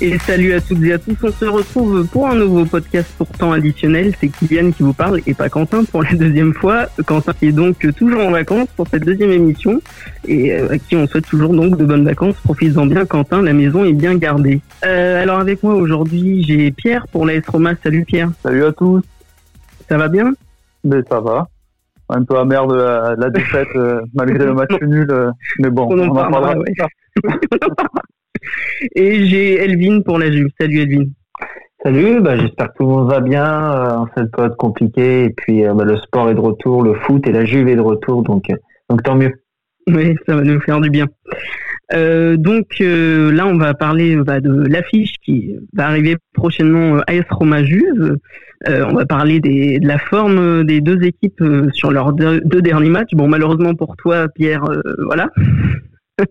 Et salut à toutes et à tous, on se retrouve pour un nouveau podcast pourtant additionnel. C'est Kylian qui vous parle et pas Quentin pour la deuxième fois. Quentin est donc toujours en vacances pour cette deuxième émission et euh, à qui on souhaite toujours donc de bonnes vacances. Profites-en bien Quentin, la maison est bien gardée. Euh, alors avec moi aujourd'hui j'ai Pierre pour l'AS Roma. Salut Pierre. Salut à tous. Ça va bien? Mais ça va. Un peu amer de la, défaite euh, malgré le match nul. mais bon, on en, parlera. Et j'ai Elvin pour la Juve. Salut Elvin. Salut, bah, j'espère que tout le monde va bien euh, en cette période compliquée. Et puis euh, bah, le sport est de retour, le foot et la Juve est de retour, donc, euh, donc tant mieux. Oui, ça va nous faire du bien. donc là, on va parler bah, de l'affiche qui va arriver prochainement AS Roma Juve. on va parler des, de la forme des deux équipes sur leurs deux, deux, derniers matchs. Bon, malheureusement pour toi, Pierre, voilà,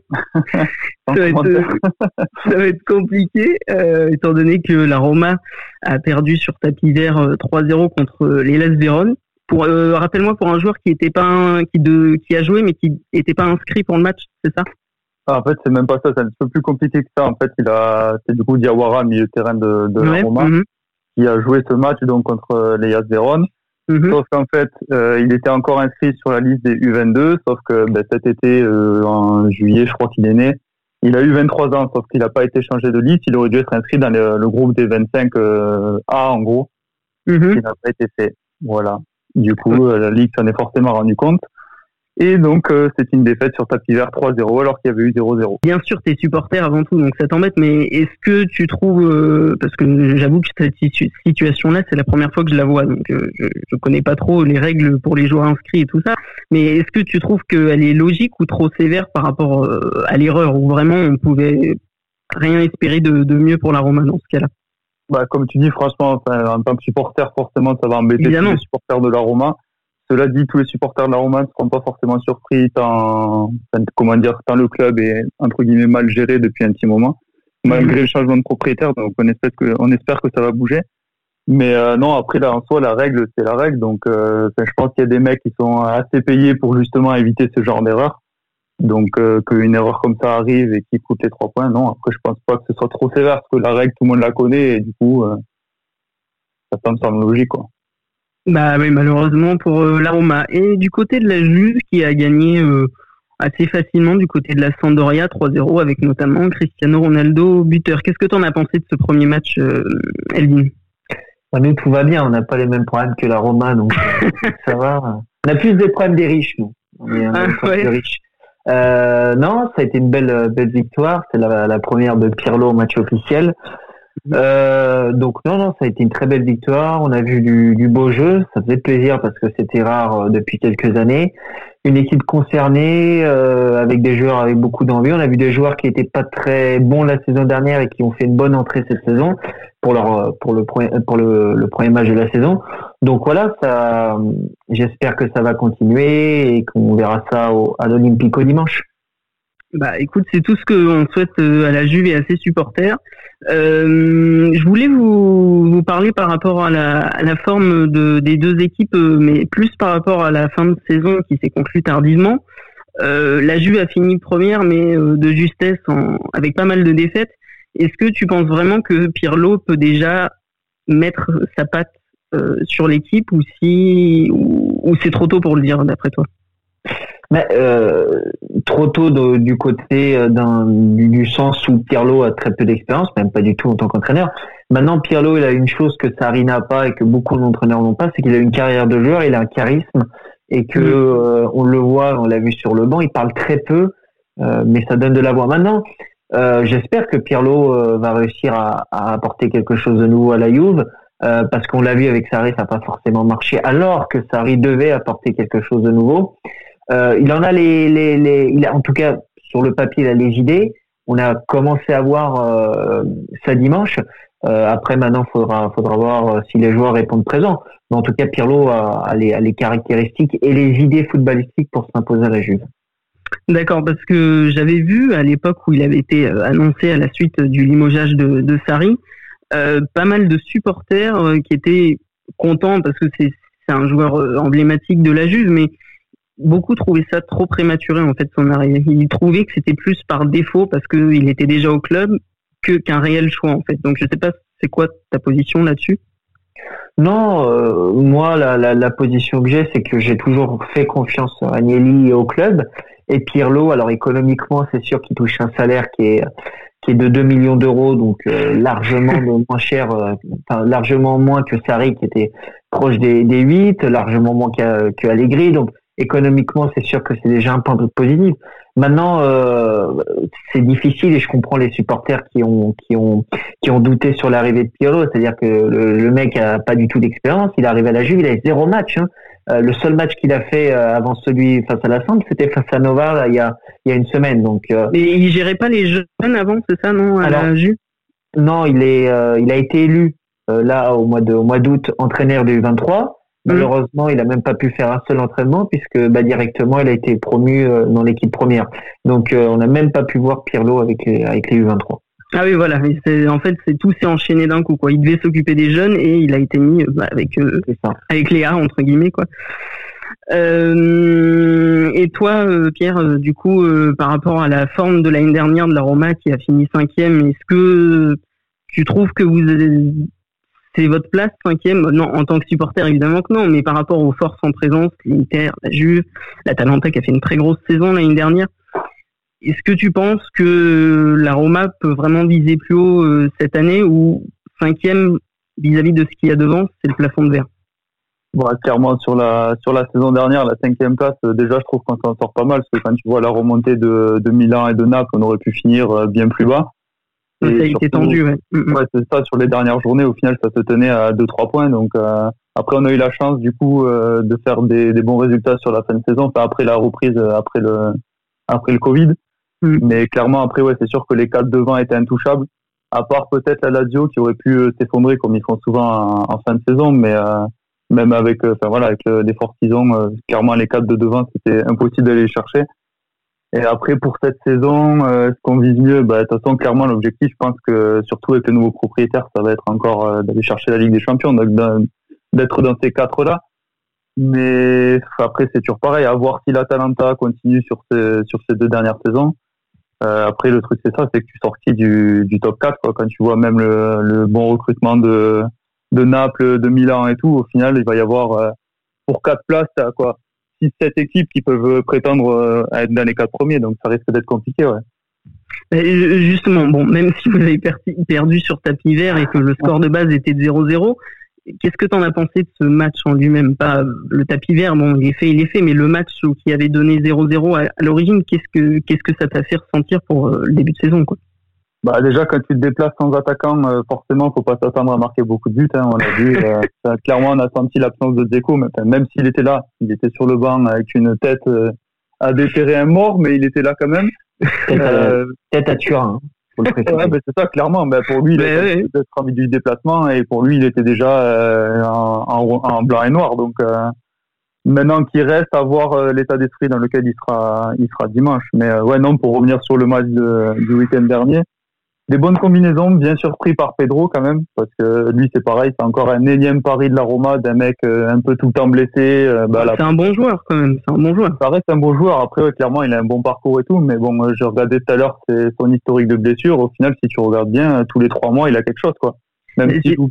ça, va être, compliqué, euh, étant donné que la Roma a perdu sur tapis vert 3-0 euh, contre l'Elas Vérone. Pour, euh, rappelle-moi pour un joueur qui était pas qui de qui a joué mais qui n'était pas inscrit pour le match, c'est ça? Ah, En fait, c'est même pas ça. C'est un peu plus compliqué que ça. En fait, il a c'est du coup Diawara, milieu de terrain de, de la Roma, mhm. qui a joué ce match donc contre l'Elas Vérone. Mhm. Sauf qu'en fait, euh, il était encore inscrit sur la liste des U22, sauf que ben, cet été, euh, en juillet, je crois qu'il est né, il a eu 23 ans, sauf qu'il n'a pas été changé de liste. Il aurait dû être inscrit dans le, groupe des 25 euh, A, en gros, mm qui n'a pas été fait. Voilà. Du coup, la Ligue s'en est forcément rendu compte. Et donc, euh, c'est une défaite sur tapis vert 3-0 alors qu'il y avait eu 0-0. Bien sûr, t'es supporter avant tout, donc ça t'embête, mais est-ce que tu trouves, euh, parce que j'avoue que cette situation-là, c'est la première fois que je la vois, donc euh, je, je connais pas trop les règles pour les joueurs inscrits et tout ça, mais est-ce que tu trouves qu'elle est logique ou trop sévère par rapport à l'erreur, où vraiment on pouvait rien espérer de, de mieux pour la Roma dans ce cas-là? Bah, comme tu dis, franchement, en tant que supporter, forcément, ça va embêter tous les supporters de la Roma. Cela dit, tous les supporters de la Roma ne seront pas forcément surpris tant, comment dire, tant le club est entre guillemets mal géré depuis un petit moment, malgré le changement de propriétaire. Donc on espère que, on espère que ça va bouger. Mais euh, non, après là en soi, la règle c'est la règle. Donc euh, je pense qu'il y a des mecs qui sont assez payés pour justement éviter ce genre d'erreur. Donc euh, qu'une erreur comme ça arrive et qui coûte les trois points, non. Après je pense pas que ce soit trop sévère parce que la règle tout le monde la connaît et du coup ça me semble logique quoi. Bah oui, malheureusement pour euh, la Roma. Et du côté de la Juve qui a gagné euh, assez facilement du côté de la Sampdoria 3-0 avec notamment Cristiano Ronaldo buteur. Qu'est-ce que tu en as pensé de ce premier match, euh, Elvin? Bah, Nous, tout va bien. On n'a pas les mêmes problèmes que la Roma, donc ça va. On a plus des problèmes des riches, nous. On est ah, riches. Euh, non, ça a été une belle, belle victoire. C'est la, la, première de Pirlo au match officiel. Euh, donc non, non, ça a été une très belle victoire. On a vu du, beau jeu, ça faisait plaisir parce que c'était rare euh, depuis quelques années. Une équipe concernée euh, avec des joueurs avec beaucoup d'envie. On a vu des joueurs qui étaient pas très bons la saison dernière et qui ont fait une bonne entrée cette saison pour leur pour le pour le, le premier match de la saison. Donc voilà, ça, j'espère que ça va continuer et qu'on verra ça au, à l'Olympico dimanche. Bah écoute, c'est tout ce qu'on souhaite euh, à la Juve et à ses supporters. Euh, je voulais vous, vous, parler par rapport à la, à la forme de, des deux équipes, euh, mais plus par rapport à la fin de saison qui s'est conclue tardivement. Euh, la Juve a fini première, mais euh, de justesse, en, avec pas mal de défaites. Est-ce que tu penses vraiment que Pirlo peut déjà mettre sa patte sur l'équipe ou si ou, ou c'est trop tôt pour le dire d'après toi? Mais euh, trop tôt du côté euh, d'un du, sens où Pirlo a très peu d'expérience, même pas du tout en tant qu'entraîneur. Maintenant, Pirlo, il a une chose que Sarri n'a pas et que beaucoup d'entraîneurs n'ont pas, c'est qu'il a une carrière de joueur, il a un charisme et que euh, on le voit, on l'a vu sur le banc, il parle très peu, euh, mais ça donne de la voix. Maintenant, j'espère que Pirlo va réussir à, à, apporter quelque chose de nouveau à la Juve. parce qu'on l'a vu avec Sarri, ça n'a pas forcément marché, alors que Sarri devait apporter quelque chose de nouveau. Euh, il en a les, les, les, en tout cas sur le papier, il a les idées. On a commencé à voir euh, ça dimanche. Euh, après, maintenant, faudra, faudra voir si les joueurs répondent présents. Mais en tout cas, Pirlo a, les, a les caractéristiques et les idées footballistiques pour s'imposer à la Juve. D'accord, parce que j'avais vu à l'époque où il avait été annoncé à la suite du limogeage de, de Sarri, pas mal de supporters qui étaient contents parce que c'est un joueur emblématique de la Juve, mais beaucoup trouvaient ça trop prématuré en fait son arrivée. Ils trouvaient que c'était plus par défaut parce qu'il était déjà au club que qu'un réel choix en fait. Donc je sais pas, c'est quoi ta position là-dessus? Non, euh, moi la, la, position que j'ai, c'est que j'ai toujours fait confiance à Agnelli et au club. Et Pirlo, alors économiquement, c'est sûr qu'il touche un salaire qui est qui est de 2 millions d'euros, donc euh, largement moins cher, euh, enfin, largement moins que Sarri qui était proche des, des 8, largement moins que Allegri. Donc économiquement, c'est sûr que c'est déjà un point de positif. Maintenant, euh, c'est difficile et je comprends les supporters qui ont qui ont qui ont douté sur l'arrivée de Pirlo. C'est-à-dire que le, mec a pas du tout d'expérience. Il arrive à la Juve, il a zéro match. Hein. Euh, le seul match qu'il a fait euh, avant celui face à la Samp, c'était face à Nova il y a il y a une semaine. Donc. Euh, Mais il gérait pas les jeunes avant, c'est ça, non à la Juve? Non, il est il a été élu là au mois de au mois d'août entraîneur du 23. Mm. Malheureusement, il a même pas pu faire un seul entraînement puisque bah, directement il a été promu euh, dans l'équipe première. Donc euh, on n'a même pas pu voir Pirlo avec les, avec les U23. Ah oui, voilà. En fait, c'est tout s'est enchaîné d'un coup. Quoi. Il devait s'occuper des jeunes et il a été mis bah, avec avec les A entre guillemets quoi. Euh, et toi, Pierre, du coup, par rapport à la forme de l'année dernière de la Roma qui a fini cinquième, est-ce que tu trouves que vous c'est votre place cinquième? Non, en tant que supporter évidemment que non, mais par rapport aux forces en présence, l'Inter, la Juve, la Talenta qui a fait une très grosse saison l'année dernière. Est-ce que tu penses que la Roma peut vraiment viser plus haut euh, cette année ou cinquième vis-à-vis de ce qu'il y a devant, c'est le plafond de verre? Clairement, sur la, sur la saison dernière, la cinquième place, euh, déjà, je trouve qu'on s'en sort pas mal, parce que quand tu vois la remontée de, de Milan et de Naples, on aurait pu finir euh, bien plus bas ça a été tendu, ouais. Mm, mm. ouais c'est ça. Sur les dernières journées, au final, ça se tenait à 2-3 points. Donc euh, après, on a eu la chance du coup euh, de faire des, des, bons résultats sur la fin de saison. Enfin, après la reprise, euh, après le après le Covid. Mm. Mais clairement, après, ouais, c'est sûr que les quatre devant étaient intouchables. À part peut-être la Lazio qui aurait pu s'effondrer comme ils font souvent en, fin de saison, mais même avec, enfin voilà, avec les forces qu'ils ont, clairement les quatre de devant, c'était impossible d'aller les chercher. Et après, pour cette saison, euh, ce qu'on vise mieux, bah, de toute façon, clairement, l'objectif, je pense que surtout avec les nouveaux propriétaires, ça va être encore euh, d'aller chercher la Ligue des Champions, d'être dans ces quatre-là. Mais après, c'est toujours pareil, à voir si l'Atalanta continue sur ces, sur ces deux dernières saisons. Euh, après, le truc, c'est ça, c'est que tu sortis du, du top 4, quoi. Quand tu vois même le, le bon recrutement de, de Naples, de Milan et tout, au final, il va y avoir, euh, pour quatre places, quoi, cette équipes qui peuvent prétendre euh, à être dans les quatre premiers, donc ça risque d'être compliqué, ouais. Justement, bon, même si vous avez perdu sur tapis vert et que le score de base était de 0-0, qu'est-ce que tu en as pensé de ce match en lui-même? Pas le tapis vert, bon, il est fait, il est fait, mais le match qui avait donné 0-0 à, l'origine, qu'est-ce que qu'est-ce que ça t'a fait ressentir pour euh, le début de saison, bah déjà quand tu te déplaces sans attaquant, euh, forcément faut pas s'attendre à marquer beaucoup de buts. Hein, on l'a vu. Euh, clairement, on a senti l'absence de Dzeko, mais même s'il était là, il était sur le banc avec une tête euh, à déterrer un mort, mais il était là quand même. Tête à, Turin. Hein, ouais, c'est ça, clairement. Mais pour lui, il a peut-être envie du déplacement et pour lui, il était déjà en, en, blanc et noir. Donc maintenant qu'il reste à voir l'état d'esprit dans lequel il sera, il sera dimanche. Mais ouais, non, pour revenir sur le match du week-end dernier des bonnes combinaisons, bien surpris par Pedro quand même, parce que lui c'est pareil, c'est encore un énième pari de la Roma d'un mec euh, un peu tout le temps blessé. Euh, bah, c'est un bon joueur quand même, c'est un bon joueur. Ça reste un bon joueur. Après, clairement, il a un bon parcours et tout, mais bon, euh, je regardais tout à l'heure son historique de blessure. Au final, si tu regardes bien, tous les trois mois, il a quelque chose, quoi. Même si joue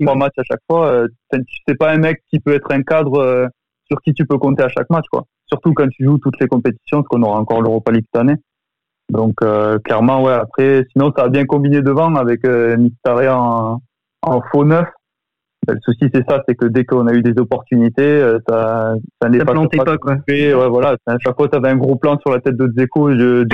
trois matchs à chaque fois, c'est pas un mec qui peut être un cadre sur qui tu peux compter à chaque match, quoi. Surtout quand tu joues toutes les compétitions, parce qu'on aura encore l'Europa League cette année. Donc euh, clairement, ouais. Après, sinon, ça a bien combiné devant avec euh, en, en, faux neuf. Le souci, c'est ça, c'est que dès qu'on a eu des opportunités, euh, ça, ça n'est pas, pas, quoi. Ouais, voilà. À chaque fois, tu avais un gros plan sur la tête de Dzeko. Je,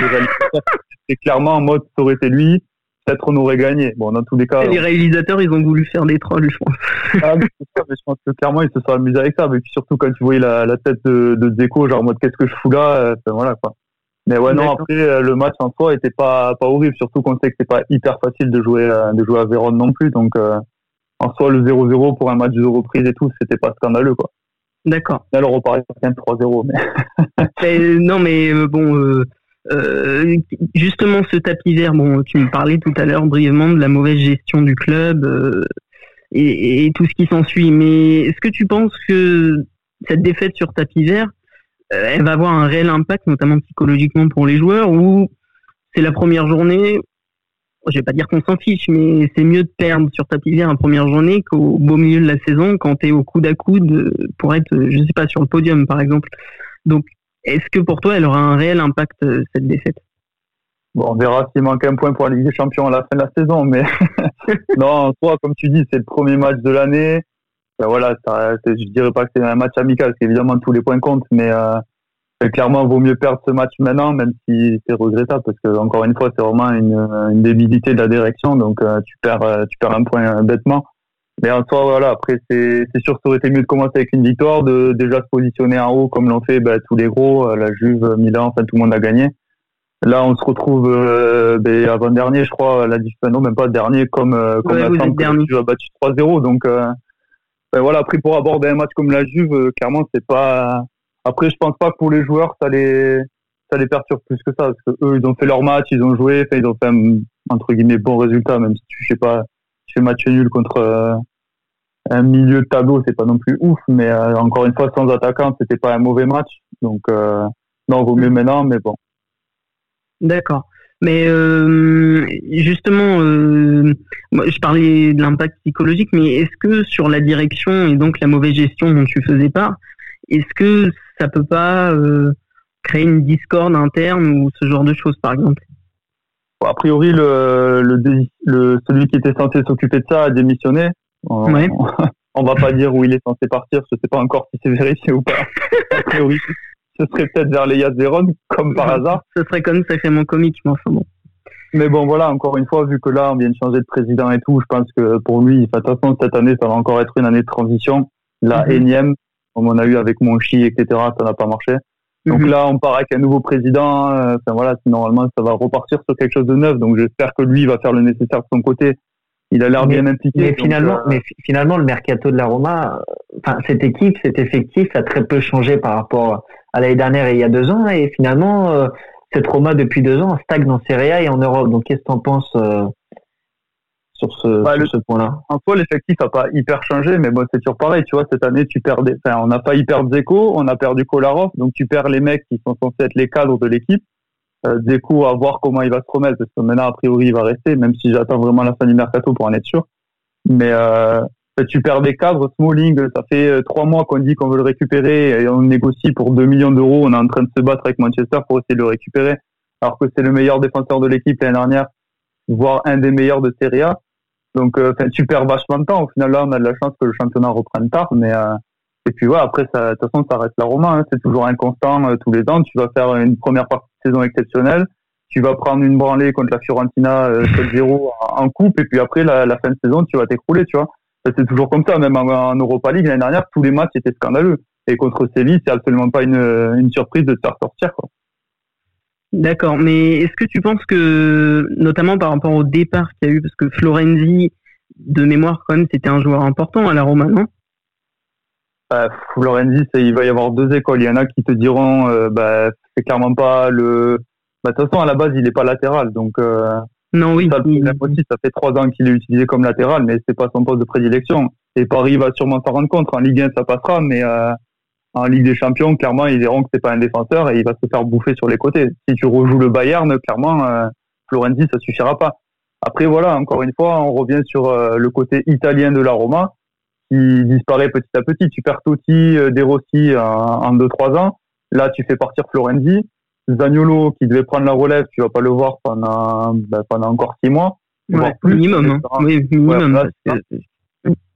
c'est clairement en mode, ça aurait été lui. Peut-être on aurait gagné. Bon, dans tous les cas. les réalisateurs, ils ont voulu faire des trolls, je pense. ah, mais, mais je pense que clairement, ils se sont amusés avec ça. Mais puis surtout, quand tu voyais la, la tête de, de Dzeko, genre en mode, qu'est-ce que je fous là euh, Voilà, quoi. Mais ouais, non, après, euh, le match en soi était pas, pas horrible, surtout qu'on sait que c'est pas hyper facile de jouer, euh, de jouer à Vérone non plus. Donc, euh, en soi, le 0-0 pour un match de reprise et tout, c'était pas scandaleux, quoi. D'accord. Alors, on parlait quand même 3-0, mais... non, mais bon, justement, ce tapis vert, bon, tu me parlais tout à l'heure brièvement de la mauvaise gestion du club et, et, tout ce qui s'ensuit. Mais est-ce que tu penses que cette défaite sur tapis vert, elle va avoir un réel impact, notamment psychologiquement pour les joueurs, ou c'est la première journée, je vais pas dire qu'on s'en fiche, mais c'est mieux de perdre sur ta vert en première journée qu'au beau milieu de la saison quand tu es au coude à coude pour être, je sais pas, sur le podium par exemple. Donc, est-ce que pour toi, elle aura un réel impact cette défaite? Bon, on verra s'il manque un point pour la Ligue des Champions à la fin de la saison, mais non, toi, comme tu dis, c'est le premier match de l'année. Ben voilà, ça, je dirais pas que c'est un match amical, parce qu'évidemment tous les points comptent, mais euh, clairement, vaut mieux perdre ce match maintenant, même si c'est regrettable, parce que encore une fois, c'est vraiment une, une, débilité de la direction, donc euh, tu perds, euh, tu perds un point bêtement. Mais en soi, voilà, après, c'est sûr que ça aurait été mieux de commencer avec une victoire, de déjà se positionner en haut comme l'ont fait ben, tous les gros, la Juve, Milan, enfin tout le monde a gagné. Là, on se retrouve euh, ben, avant-dernier, je crois, la non, même pas dernier, comme, comme la que tu as battu 3-0. Donc, ben, voilà, après, pour aborder un match comme la Juve, euh, clairement, c'est pas. Après, je pense pas que pour les joueurs, ça les, ça les perturbe plus que ça, parce que eux, ils ont fait leur match, ils ont joué, ils ont fait un, entre guillemets, bon résultat, même si tu sais pas, tu fais match nul contre euh, un milieu de tableau, c'est pas non plus ouf, mais encore une fois, sans attaquant, c'était pas un mauvais match. Donc, non, vaut mieux maintenant, mais bon. D'accord. Mais euh, justement, euh, je parlais de l'impact psychologique, mais est-ce que sur la direction et donc la mauvaise gestion dont tu faisais part, est-ce que ça peut pas euh, créer une discorde interne ou ce genre de choses, par exemple? A priori, le, le, celui qui était censé s'occuper de ça a démissionné. On, ouais. on va pas dire où il est censé partir, je sais pas encore si c'est vérifié ou pas. A priori, ce serait peut-être vers les Véron, comme par hasard. Ce serait comme sacrément comique, mais enfin bon. Mais bon, voilà, encore une fois, vu que là, on vient de changer de président et tout, je pense que pour lui, de toute façon, cette année, ça va encore être une année de transition. La mhm. énième, comme on a eu avec Monchi, etc., ça n'a pas marché. Donc mhm. là, on part avec un nouveau président. Euh, enfin voilà, normalement, ça va repartir sur quelque chose de neuf. Donc j'espère que lui va faire le nécessaire de son côté. Il a l'air bien impliqué. Mais finalement, euh, mais finalement, le mercato de la Roma, enfin cette équipe, cet effectif a très peu changé par rapport à l'année dernière et il y a deux ans. Et finalement, euh, cette Roma, depuis deux ans, stagne dans Serie A et en Europe. Donc, qu'est-ce que tu en penses euh, sur ce, bah, ce point-là? En soi, l'effectif n'a pas hyper changé, mais bon, c'est toujours pareil. Tu vois, cette année, tu perds des... enfin, on n'a pas hyper Zeko, on a perdu Kolarov, donc tu perds les mecs qui sont censés être les cadres de l'équipe. Euh, Zeko, à voir comment il va se remettre, parce que maintenant, a priori, il va rester, même si j'attends vraiment la fin du mercato pour en être sûr. Mais euh, tu perds des cadres. Smalling, ça fait euh, trois mois qu'on dit qu'on veut le récupérer et on négocie pour 2 millions d'euros. On est en train de se battre avec Manchester pour essayer de le récupérer, alors que c'est le meilleur défenseur de l'équipe l'année dernière, voire un des meilleurs de Serie A. Donc, euh, tu perds vachement de temps. Au final, là, on a de la chance que le championnat reprenne tard, mais euh, et puis voilà, après, de toute façon, ça reste la Roma. Hein. c'est toujours inconstant tous les ans. Tu vas faire une première partie de saison exceptionnelle. Tu vas prendre une branlée contre la Fiorentina 7-0 en coupe, et puis après, la fin de saison, tu vas t'écrouler, tu vois c'est toujours comme ça. Même en, Europa League l'année dernière, tous les matchs étaient scandaleux. Et contre Séville, c'est absolument pas une, une surprise de te faire sortir. Quoi. D'accord, mais est-ce que tu penses que, notamment par rapport au départ qu'il y a eu, parce que Florenzi, de mémoire quand même, c'était un joueur important à la Roma, non? Bah, Florenzi, il va y avoir deux écoles. Il y en a qui te diront, euh, bah, c'est clairement pas le. Bah, de toute façon, à la base, il n'est pas latéral, donc euh, non, oui. Ça, ça fait trois ans qu'il est utilisé comme latéral, mais c'est pas son poste de prédilection. Et Paris va sûrement s'en rendre compte. En Ligue 1, ça passera, mais euh, en Ligue des Champions, clairement, ils verront que c'est pas un défenseur et il va se faire bouffer sur les côtés. Si tu rejoues le Bayern, clairement, euh, Florenzi, ça suffira pas. Après, voilà, encore une fois, on revient sur euh, le côté italien de la Roma, qui disparaît petit à petit. Tu perds Totti, euh, De Rossi en deux, trois ans. Là, tu fais partir Florenzi. Zaniolo qui devait prendre la relève, tu vas pas le voir pendant, ben, pendant encore six mois. plus, minimum. Hein. Oui, minimum.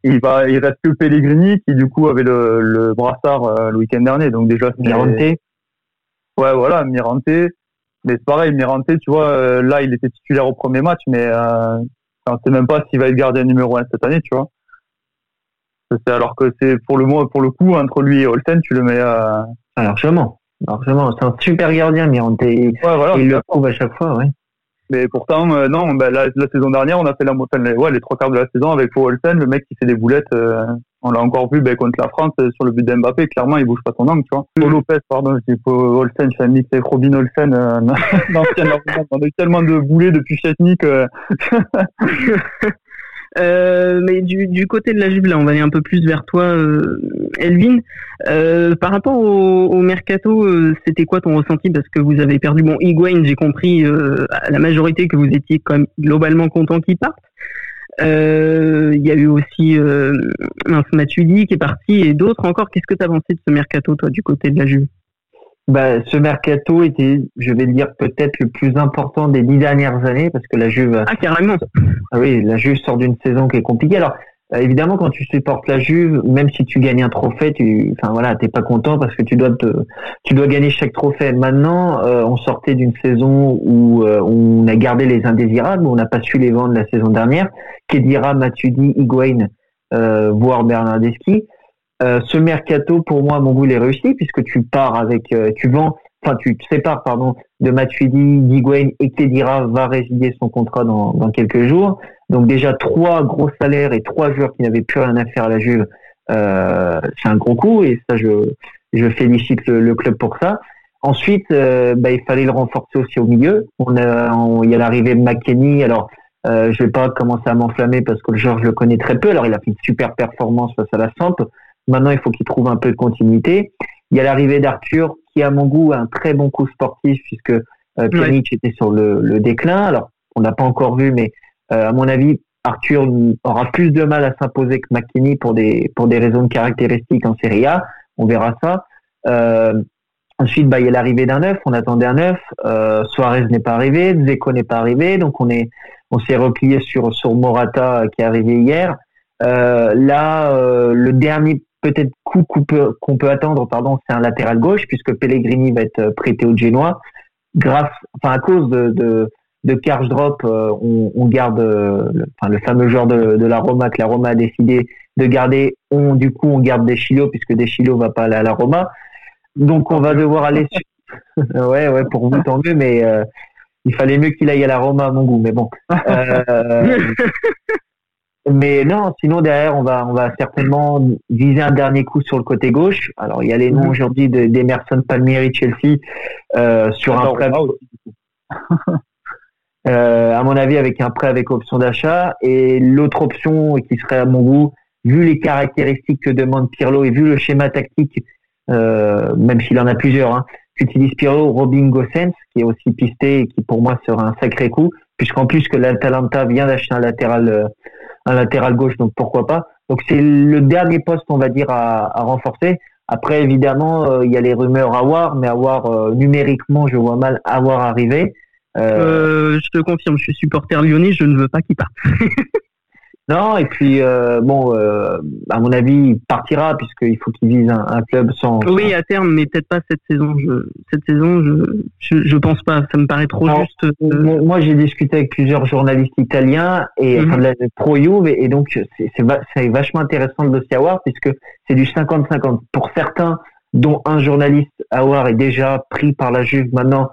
il va, il reste que Pellegrini qui du coup avait le, le brassard euh, le week-end dernier, donc déjà Mirante. Ouais, voilà, Mirante. Mais c'est pareil, Mirante, tu vois, euh, là il était titulaire au premier match, mais euh, on sait même pas s'il va être gardien numéro un cette année, tu vois. Alors que c'est pour le pour le coup entre lui et Holten, tu le mets. Euh... Largement. Largement, c'est un super gardien, Mirante. Ouais, voilà, il le prouve à chaque fois, oui. Mais pourtant, euh, non, bah, la, saison dernière, on a fait la montagne, ouais, les trois quarts de la saison avec Olsen, le mec qui fait des boulettes. Euh, on l'a encore vu bah, contre la France euh, sur le but d'Mbappé. Clairement, il bouge pas son angle, tu vois. Paul Lopez, pardon, je dis Paul Olsen, je suis mix avec Robin Olsen. on a eu tellement de boulets depuis Chetnik. Euh, mais du, du, côté de la Juve, là, on va aller un peu plus vers toi, euh, Elvin. Euh, par rapport au, au mercato, c'était quoi ton ressenti? Parce que vous avez perdu, bon, Higuain, j'ai compris à la majorité que vous étiez quand même globalement content qu'il parte. Il y a eu aussi euh, qui est parti et d'autres encore. Qu'est-ce que tu as pensé de ce mercato, toi, du côté de la Juve bah, ce mercato était, je vais dire, peut-être le plus important des dix dernières années parce que la Juve. Ah, carrément. Ah oui, la Juve sort d'une saison qui est compliquée. Alors, euh, évidemment, quand tu supportes la Juve, même si tu gagnes un trophée, tu, enfin voilà, t'es pas content parce que tu dois te, tu dois gagner chaque trophée. Maintenant, euh, on sortait d'une saison où euh, on a gardé les indésirables, on n'a pas su les vendre la saison dernière. Kedira, Matuidi, Higuain, voire Bernardeschi. Euh, ce mercato, pour moi, mon goût, il est réussi puisque tu pars avec, euh, tu vends, enfin, tu te sépares, pardon, de Matuidi, Diguen et Kedira va résider son contrat dans, dans, quelques jours. Donc déjà trois gros salaires et trois joueurs qui n'avaient plus rien à faire à la Juve, euh, c'est un gros coup et ça, je, je félicite le, club pour ça. Ensuite, bah, il fallait le renforcer aussi au milieu. On a, il y a l'arrivée de McKenny. Alors, euh, je vais pas commencer à m'enflammer parce que le joueur, je le connais très peu. Alors, il a fait une super performance face à la Samp. Maintenant, il faut qu'il trouve un peu de continuité. Il y a l'arrivée d'Arthur, qui, à mon goût, a un très bon coup sportif, puisque euh, Pjanic était sur le, le, déclin. Alors, on n'a pas encore vu, mais euh, à mon avis, Arthur aura plus de mal à s'imposer que McKinney pour des, pour des raisons de caractéristiques en Serie A. On verra ça. Euh, ensuite, bah, il y a l'arrivée d'un neuf. On attendait un neuf. Euh, Suarez n'est pas arrivé. Zeko n'est pas arrivé. Donc, on est, on s'est replié sur, sur Morata qui est arrivé hier. Euh, là, euh, le dernier peut-être coup qu'on peut, peut attendre, pardon, c'est un latéral gauche puisque Pellegrini va être prêté au Genoa. Grâce, enfin à cause de, de, de euh, on, on, garde euh, le, enfin, le fameux joueur de, de la Roma que la Roma a décidé de garder. On, du coup, on garde Deschilo puisque Deschilo va pas aller à la Roma. Donc on va devoir aller sur... ouais, ouais, pour vous tant mieux, mais euh, il fallait mieux qu'il aille à la Roma à mon goût. Mais bon. Euh, mais non, sinon derrière, on va, on va certainement viser un dernier coup sur le côté gauche. Alors, il y a les noms mhm. aujourd'hui d'Emerson Palmieri Chelsea euh, sur un prêt. euh, à mon avis, avec un prêt avec option d'achat. Et l'autre option qui serait à mon goût, vu les caractéristiques que demande Pirlo et vu le schéma tactique, euh, même s'il en a plusieurs, hein, qu'utilise Pirlo, Robin Gossens, qui est aussi pisté et qui pour moi sera un sacré coup, puisqu'en plus que l'Atalanta vient d'acheter un latéral euh, un latéral gauche, donc pourquoi pas. Donc c'est le dernier poste, on va dire, à, renforcer. Après, évidemment, euh, il y a les rumeurs à voir, mais à voir euh, numériquement, je vois mal avoir arrivé. Euh, je te confirme, je suis supporter lyonnais, je ne veux pas qu'il parte. Non, et puis euh, bon, euh, à mon avis, il partira puisqu'il faut qu'il vise un, club sans. Oui, à terme, mais peut-être pas cette saison. Je, cette saison, je, je, pense pas. Ça me paraît trop juste. Euh. Moi, j'ai discuté avec plusieurs journalistes italiens et mm de la pro Juve et, donc c'est, c'est vachement intéressant de le savoir puisque c'est du 50-50 pour certains, dont un journaliste Awar est déjà pris par la Juve maintenant.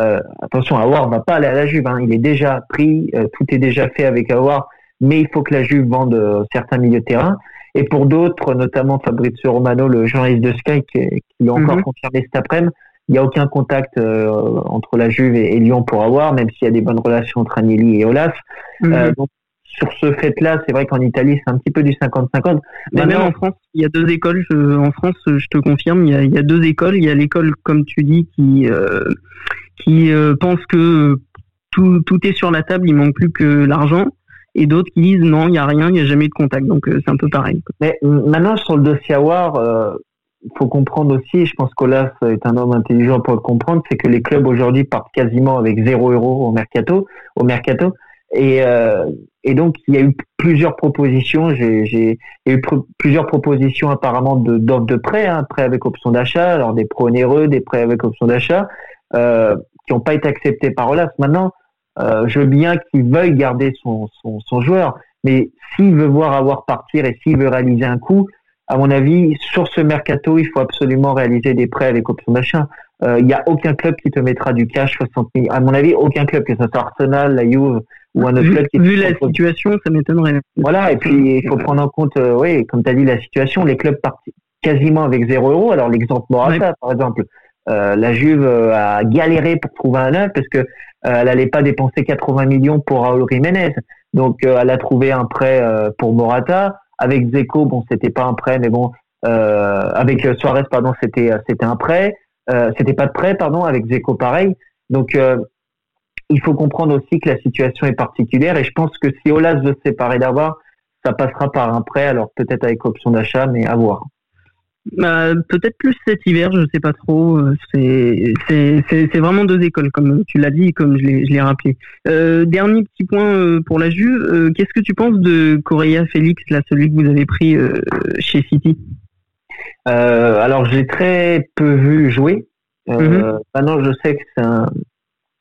Euh, attention, Awar va pas aller à la Juve. Hein, il est déjà pris. tout est déjà fait avec Awar mais il faut que la Juve vende euh, certains milieux de terrain. Et pour d'autres, notamment Fabrizio Romano, le journaliste de Sky, qui, l'a encore mhm. confirmé cet après-midi, il n'y a aucun contact euh, entre la Juve et, Lyon pour avoir, même s'il y a des bonnes relations entre Agnelli et Olaf. Mhm. Euh, donc, sur ce fait-là, c'est vrai qu'en Italie, c'est un petit peu du 50-50. Mais même en France, il y a deux écoles. en France, je te confirme, il y a, il y a deux écoles. Il y a l'école, comme tu dis, qui qui pense que tout, tout est sur la table, il manque plus que l'argent et d'autres qui disent non, il n'y a rien, il n'y a jamais de contact. Donc euh, c'est un peu pareil. Mais maintenant, sur le dossier Awar, il euh, faut comprendre aussi, je pense qu'Olaf est un homme intelligent pour le comprendre, c'est que les clubs aujourd'hui partent quasiment avec zéro euro au mercato. Au mercato. Et, euh, donc, il y a eu plusieurs propositions. J'ai eu plusieurs propositions apparemment d'offres de, prêts, hein, prêts avec option d'achat, alors des prêts onéreux, des prêts avec option d'achat, qui n'ont pas été acceptés par Olaf. Maintenant, euh, je veux bien qu'il veuille garder son, son, son joueur, mais s'il veut voir avoir partir et s'il veut réaliser un coup, à mon avis, sur ce mercato, il faut absolument réaliser des prêts avec option d'achat. Euh, il n'y a aucun club qui te mettra du cash 60 000. À mon avis, aucun club, que ce soit Arsenal, la Juve ou un autre club. Qui vu la situation, ça m'étonnerait. Voilà, et puis il faut prendre en compte, euh, oui, comme tu as dit, la situation. Les clubs partent quasiment avec zéro euro. Alors l'exemple Morata, par exemple, euh, la Juve euh, a galéré pour trouver un neuf parce que euh, elle n'allait pas dépenser 80 millions pour Raúl Jiménez. Donc elle a trouvé un prêt pour Morata. Avec Zeko, bon, c'était pas un prêt, mais bon, avec Suarez, pardon, c'était c'était un prêt. c'était pas de prêt, pardon. Avec Zeko, pareil. Donc il faut comprendre aussi que la situation est particulière et je pense que si Olas veut se séparer d'Avar, ça passera par un prêt, alors peut-être avec option d'achat, mais à voir. Bah, peut-être plus cet hiver, je sais pas trop. C'est vraiment deux écoles, comme tu l'as dit, comme je l'ai rappelé. Euh, dernier petit point euh, pour la Juve. Euh, qu'est-ce que tu penses de Correa Félix, là, celui que vous avez pris chez City? Alors, j'ai très peu vu jouer. Mm-hmm. Maintenant, je sais que c'est un,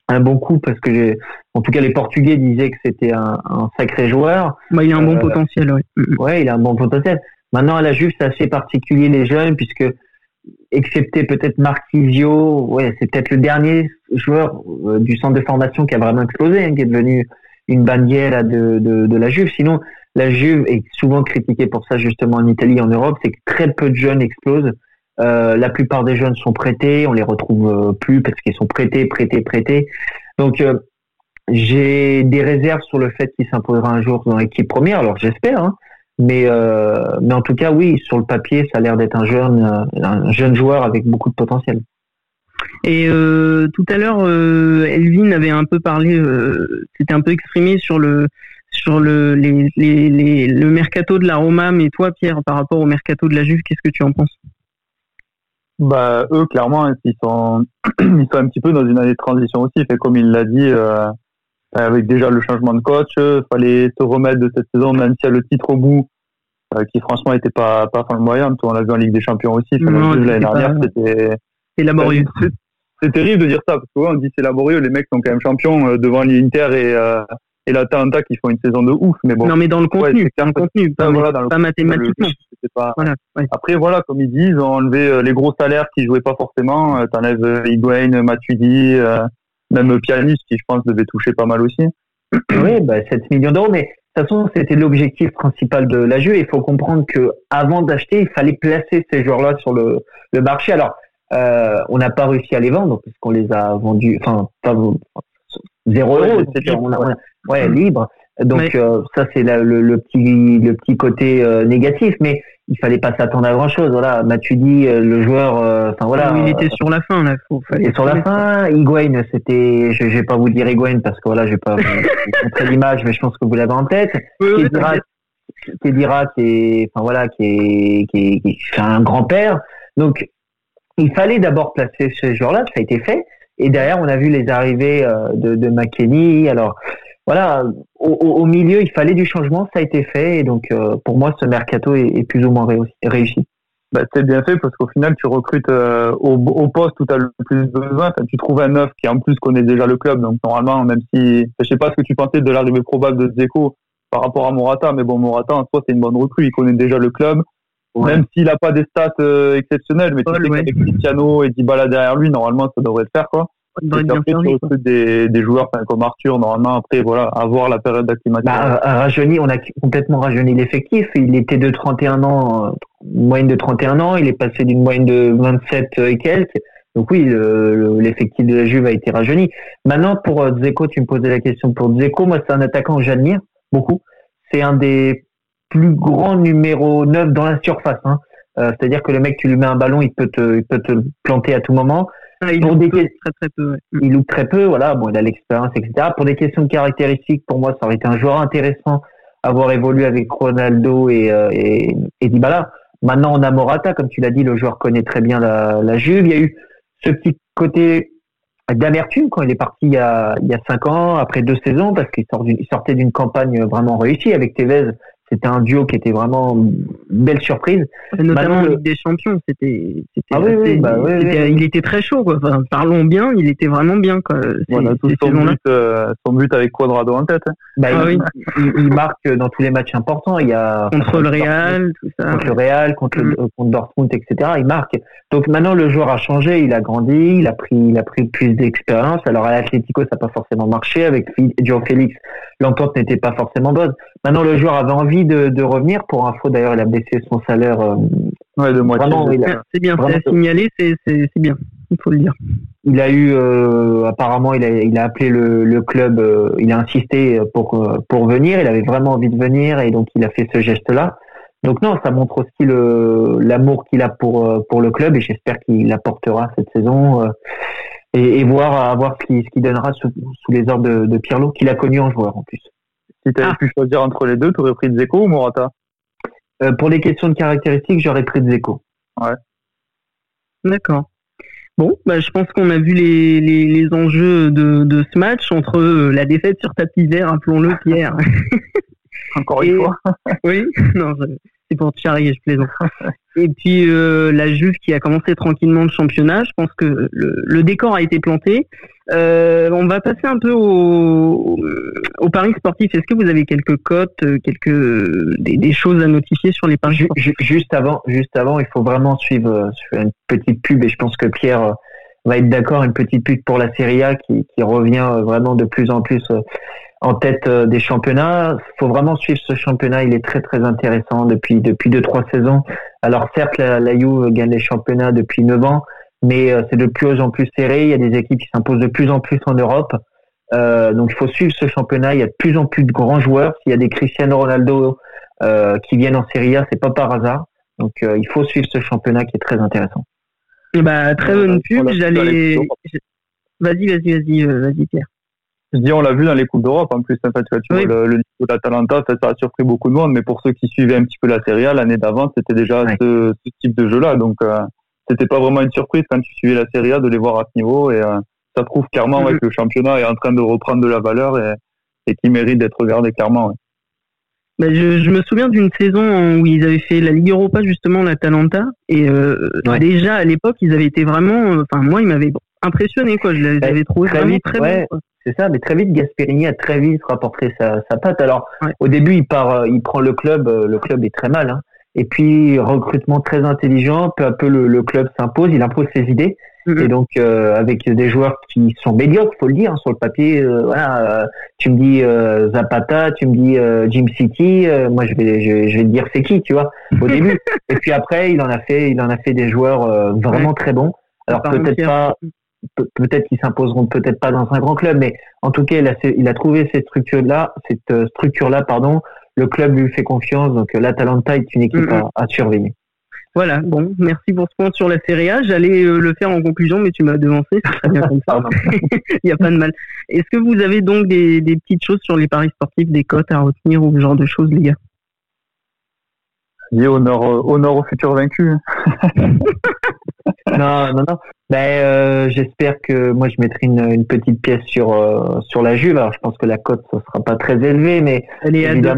un bon coup parce que en tout cas les Portugais disaient que c'était un, un, sacré joueur. Bah, il a un bon euh, potentiel, ouais. Ouais, il a un bon potentiel. Maintenant à la Juve c'est assez particulier les jeunes puisque excepté peut-être Marquisio, ouais c'est peut-être le dernier joueur euh, du centre de formation qui a vraiment explosé, hein, qui est devenu une bannière de, de, la Juve. Sinon la Juve est souvent critiquée pour ça justement en Italie, en Europe, c'est que très peu de jeunes explosent. Euh, la plupart des jeunes sont prêtés, on les retrouve euh, plus parce qu'ils sont prêtés, prêtés, prêtés. Donc j'ai des réserves sur le fait qu'il s'imposera un jour dans l'équipe première. Alors j'espère, hein. Mais mais en tout cas oui, sur le papier, ça a l'air d'être un jeune un jeune joueur avec beaucoup de potentiel. Et tout à l'heure, Elvin avait un peu parlé, c'était un peu exprimé sur le sur le les, les, le mercato de la Roma. Mais toi, Pierre, par rapport au mercato de la Juve, qu'est-ce que tu en penses? Bah, eux, clairement, ils sont, ils sont un petit peu dans une année de transition aussi. Fait comme il l'a dit, euh, avec déjà le changement de coach, il fallait se remettre de cette saison, même s'il y a le titre au bout, euh, qui franchement était pas pas moyen. On l'a vu en Ligue des Champions aussi. L'année dernière, c'était laborieux. C'est terrible de dire ça parce qu'on dit c'est laborieux. Les mecs sont quand même champions euh, devant l'Inter et et l'Atalanta qui font une saison de ouf. Mais bon. Non, mais dans le contenu, dans le contenu, pas, mathématiquement. Après, voilà, comme ils disent, ont enlevé euh, les gros salaires qui jouaient pas forcément. Euh, t'enlèves euh, Higuain, Matuidi, même Pianiste qui, je pense, devait toucher pas mal aussi. Oui, bah, 7 millions d'euros, mais de toute façon, c'était l'objectif principal de la jeu. Il faut comprendre que avant d'acheter, il fallait placer ces joueurs-là sur le, le marché. Alors, euh, on n'a pas réussi à les vendre parce qu'on les a vendus, enfin, pas zéro euro, ouais, libre. Donc euh, ça c'est le, le, petit le petit côté euh, négatif, mais il fallait pas s'attendre à grand chose. Voilà, Matuidi, euh, le joueur, enfin voilà. il était sur la fin là. Faut, fallait sur la fin. Higuain, c'était, je, je vais pas vous dire Higuain parce que voilà, je vais pas montrer l'image, mais je pense que vous l'avez en tête. Kedira, qui est, enfin voilà, qui est, qui est, qui est un grand-père. Donc il fallait d'abord placer ce joueur-là, ça a été fait. Et derrière, on a vu les arrivées de, de McKenny. Alors, voilà, au, milieu, il fallait du changement, ça a été fait, et donc euh, pour moi, ce mercato est, plus ou moins réussi. Bah, c'est bien fait parce qu'au final, tu recrutes euh, au, poste où tu as le plus besoin. tu trouves un neuf qui en plus connaît déjà le club, donc normalement, même si je sais pas ce que tu pensais de l'arrivée probable de Zeko par rapport à Morata, mais bon, Morata en soi, c'est une bonne recrue, il connaît déjà le club. Même s'il n'a pas des stats euh, exceptionnelles, mais tu sais qu'avec Cristiano et Dybala derrière lui, normalement, ça devrait le faire, quoi des, des joueurs comme Arthur, normalement, après, voilà, avoir la période d'acclimatation. Bah, rajeuni, on a complètement rajeuni l'effectif. Il était de 31 ans, moyenne de 31 ans, il est passé d'une moyenne de 27 et quelques. Donc oui, l'effectif de la Juve a été rajeuni. Maintenant, pour euh, Dzeko, tu me posais la question pour Dzeko. Moi, c'est un attaquant que j'admire beaucoup. C'est un des plus grands numéros 9 dans la surface. Hein. Euh, c'est-à-dire que le mec, tu lui mets un ballon, il peut te, il peut te planter à tout moment. Ah, il loupe très très peu. Il loupe très peu, voilà. Bon, il a l'expérience, etc. Pour des questions de caractéristiques, pour moi, ça aurait été un joueur intéressant avoir évolué avec Ronaldo et, euh, et, et Dybala. Maintenant, on a Morata, comme tu l'as dit, le joueur connaît très bien la, la Juve. Il y a eu ce petit côté d'amertume quand il est parti il y a, il y a cinq ans, après deux saisons, parce qu'il sortait d'une campagne vraiment réussie avec Tevez c'était un duo qui était vraiment une belle surprise. Notamment en Ligue des Champions, c'était, ah bah il était très chaud. Quoi. parlons bien, il était vraiment bien. Quoi. Voilà, son, but, euh, son, but, avec Quadrado en tête. Hein. Bah, ah il, il, marque dans tous les matchs importants. Il y a contre le Real, tout ça. Contre le Real, contre, mm. contre Dortmund, etc. Il marque. Donc maintenant le joueur a changé, il a grandi, il a pris, il a pris plus d'expérience. Alors à l'Atlético, ça n'a pas forcément marché. Avec Joe Félix, l'entente n'était pas forcément bonne. Maintenant le joueur avait envie de, revenir. Pour info, d'ailleurs, il a baissé son salaire. Euh, ouais, de moitié. C'est bien, c'est signalé, c'est bien, il faut le dire. il a eu apparemment il a, il a appelé le, le club, il a insisté pour pour venir. Il avait vraiment envie de venir et donc il a fait ce geste là. Donc non, ça montre aussi le l'amour qu'il a pour pour le club et j'espère qu'il apportera cette saison et, voir voir ce qu'il ce donnera sous, sous les ordres de, de Pirlo qu'il a connu en joueur en plus. Si tu avais ah. pu choisir entre les deux, tu aurais pris Dzeko ou Morata? Euh, Pour les questions de caractéristiques, j'aurais pris Dzeko. Ouais. D'accord. Bon, bah, je pense qu'on a vu les, les, les enjeux de, de, ce match entre euh, la défaite sur tapis vert, appelons-le Pierre. Encore une fois. oui, non, c'est pour te charrier, je plaisante. Et puis euh, la Juve qui a commencé tranquillement le championnat, je pense que le, le décor a été planté. Euh, on va passer un peu au, au paris sportif. Est-ce que vous avez quelques cotes, euh, quelques des, des, choses à notifier sur les paris Juste avant, juste avant, il faut vraiment suivre, suivre, une petite pub et je pense que Pierre va être d'accord. Une petite pub pour la Serie A qui, qui revient vraiment de plus en plus en tête euh, des championnats. Il faut vraiment suivre ce championnat. Il est très très intéressant depuis depuis deux trois saisons. Alors certes, la, la gagne les championnats depuis neuf ans, mais euh, c'est de plus en plus serré. Il y a des équipes qui s'imposent de plus en plus en Europe. Euh, donc il faut suivre ce championnat. Il y a de plus en plus de grands joueurs. S'il y a des Cristiano Ronaldo euh, qui viennent en Serie A, c'est pas par hasard. Donc euh, il faut suivre ce championnat qui est très intéressant. Bah, très bonne pub. J'allais. Vas-y, vas-y, vas-y, vas-y, Pierre. Je dis, on l'a vu dans les Coupes d'Europe. En plus, tu vois, le, le, niveau d'Atalanta, ça, ça, a surpris beaucoup de monde. Mais pour ceux qui suivaient un petit peu la Serie A, l'année d'avant, c'était déjà ce, ce, type de jeu-là. Donc, euh, c'était pas vraiment une surprise quand tu suivais la Serie A de les voir à ce niveau. Et euh, ça prouve clairement mm-hmm. que le championnat est en train de reprendre de la valeur et, et qui mérite d'être regardé clairement. Bah, je, je, me souviens d'une saison où ils avaient fait la Ligue Europa justement l'Atalanta. Et euh, déjà à l'époque ils avaient été vraiment enfin moi ils m'avaient impressionné quoi. Je les avais trouvés vraiment très bons c'est ça, mais très vite, Gasperini a très vite rapporté sa, sa patte. Alors, au début, il part, euh, il prend le club, euh, le club est très mal, hein. Et puis, recrutement très intelligent, peu à peu, le, le club s'impose, il impose ses idées. Mm-hmm. Et donc, euh, avec des joueurs qui sont médiocres, faut le dire, hein, sur le papier. voilà, tu me dis Zapata, tu me dis Jim City, moi je vais, je, je, vais te dire c'est qui, tu vois, au début. Et puis après, il en a fait, il en a fait des joueurs vraiment très bons. Alors peut-être pas, peut-être qu'ils s'imposeront peut-être pas dans un grand club, mais en tout cas, il a, il a trouvé cette structure-là, cette euh, structure-là, pardon. Le club lui fait confiance, donc euh, l'Atalanta est une équipe à, à, surveiller. Voilà, bon, merci pour ce point sur la Serie A. J'allais euh, le faire en conclusion, mais tu m'as devancé, ça bien comme ça. il n'y a pas de mal. Est-ce que vous avez donc des, des, petites choses sur les paris sportifs, des cotes à retenir ou ce genre de choses, les gars? Honneur, honneur au futur vaincu. non, non, non. Ben, euh, j'espère que moi je mettrai une, une petite pièce sur euh, sur la Juve. Alors je pense que la cote ce sera pas très élevée, mais elle est à deux.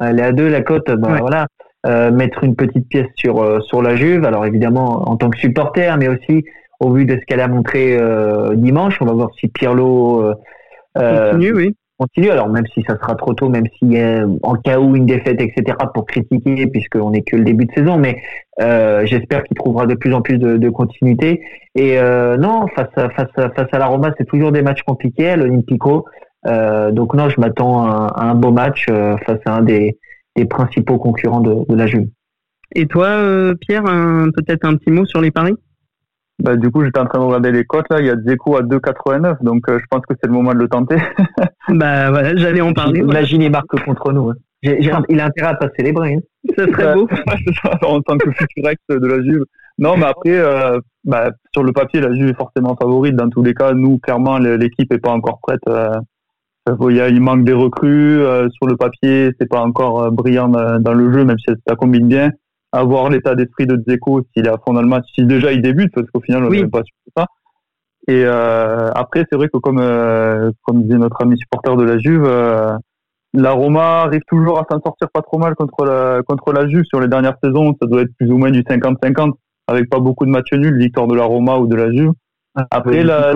Elle est à deux la cote. Ben, voilà. Euh, mettre une petite pièce sur euh, sur la Juve. Alors évidemment en tant que supporter, mais aussi au vu de ce qu'elle a montré dimanche, on va voir si Pirlo continue, oui continue. Alors même si ça sera trop tôt, même s'il y a en cas où une défaite, etc. pour critiquer, puisqu'on n'est que le début de saison, mais euh, j'espère qu'il trouvera de plus en plus de, de continuité. Et euh, non, face à, face à, face à la Roma, c'est toujours des matchs compliqués, l'Olympico. Euh, donc non, je m'attends à, un beau match euh, face à un des, des principaux concurrents de, de la Juve. Et toi, euh, Pierre, peut-être un petit mot sur les paris? Bah, du coup, j'étais en train de regarder les cotes là. Il y a Zeko à 2,89, donc euh, je pense que c'est le moment de le tenter. bah voilà, j'allais en parler. Imaginez Marc contre nous. Hein. il a intérêt à pas célébrer. Hein. Ça serait beau. en tant que futur ex de la Juve. Non, mais après, euh, bah, sur le papier, la Juve est forcément favorite. Dans tous les cas, nous, clairement, l'équipe est pas encore prête. Euh, il, y a, il manque des recrues. Euh, sur le papier, c'est pas encore brillant dans le jeu, même si ça combine bien avoir l'état d'esprit de Dzeko s'il est à fond dans le match, si déjà il débute, parce qu'au final, on n'est pas sûr de ça. Et euh, après, c'est vrai que comme, euh, comme disait notre ami supporter de la Juve, euh, la Roma arrive toujours à s'en sortir pas trop mal contre la, contre la Juve sur les dernières saisons. Ça doit être plus ou moins du 50-50, avec pas beaucoup de matchs nuls, victoire de la Roma ou de la Juve. Après, la...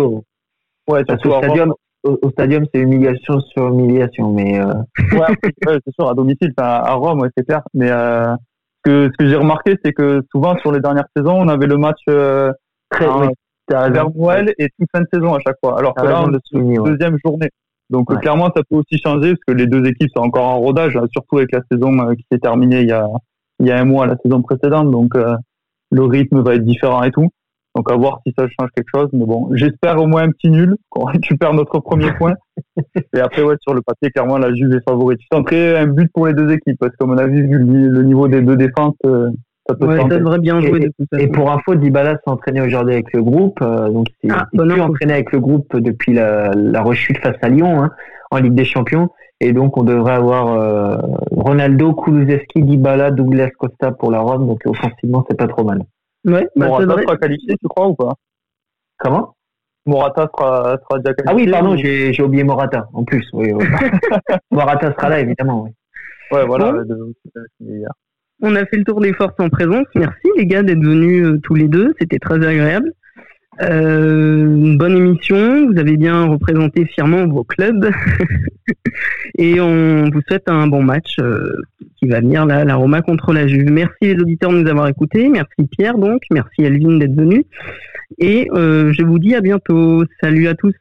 Ouais, stadium, au, stadium, c'est humiliation sur humiliation, mais... Euh... Ouais, c'est sûr, à domicile, à Rome, ouais, c'est clair. Mais euh, que ce que j'ai remarqué, c'est que souvent sur les dernières saisons, on avait le match euh, très vers Noël et toute fin de saison à chaque fois. Alors que là, on est sur la deuxième journée. Donc euh, clairement, ça peut aussi changer parce que les deux équipes sont encore en rodage, hein, surtout avec la saison euh, qui s'est terminée il y a il y a un mois, la saison précédente. Donc le rythme va être différent et tout. Donc à voir si ça change quelque chose. Mais bon, j'espère au moins un petit nul, qu'on récupère notre premier point. Et après, ouais, sur le papier, clairement, la Juve est favorite. Centré un but pour les deux équipes, parce qu'à mon avis, vu le niveau des deux défenses, euh, ça peut ouais, ça devrait bien jouer. Et, de toute et pour info, Dybala s'est entraîné aujourd'hui avec le groupe. Euh, donc il s'est Ah, bon, entraîné avec le groupe depuis la, la rechute face à Lyon hein, en Ligue des Champions. Et donc on devrait avoir euh, Ronaldo, Kulusevski, Dybala, Douglas Costa pour la Rome. Donc offensivement, c'est pas trop mal. Ouais, bah, Morata sera qualifié, tu crois, ou pas? Comment? Morata sera, sera déjà qualifié Ah oui, pardon, ou- j'ai j'ai oublié Morata en plus. Oui, oui. Morata sera là évidemment. Oui. Ouais, voilà. Bon. de- de- On a fait le tour des forces en présence. Merci les gars d'être venus euh, tous les deux. C'était très agréable. Euh, une bonne émission. Vous avez bien représenté fièrement vos clubs. Et on vous souhaite un bon match euh, qui va venir là, la Roma contre la Juve. Merci les auditeurs de nous avoir écoutés. Merci Pierre donc. Merci Elvin d'être venu. Et euh, je vous dis à bientôt. Salut à tous.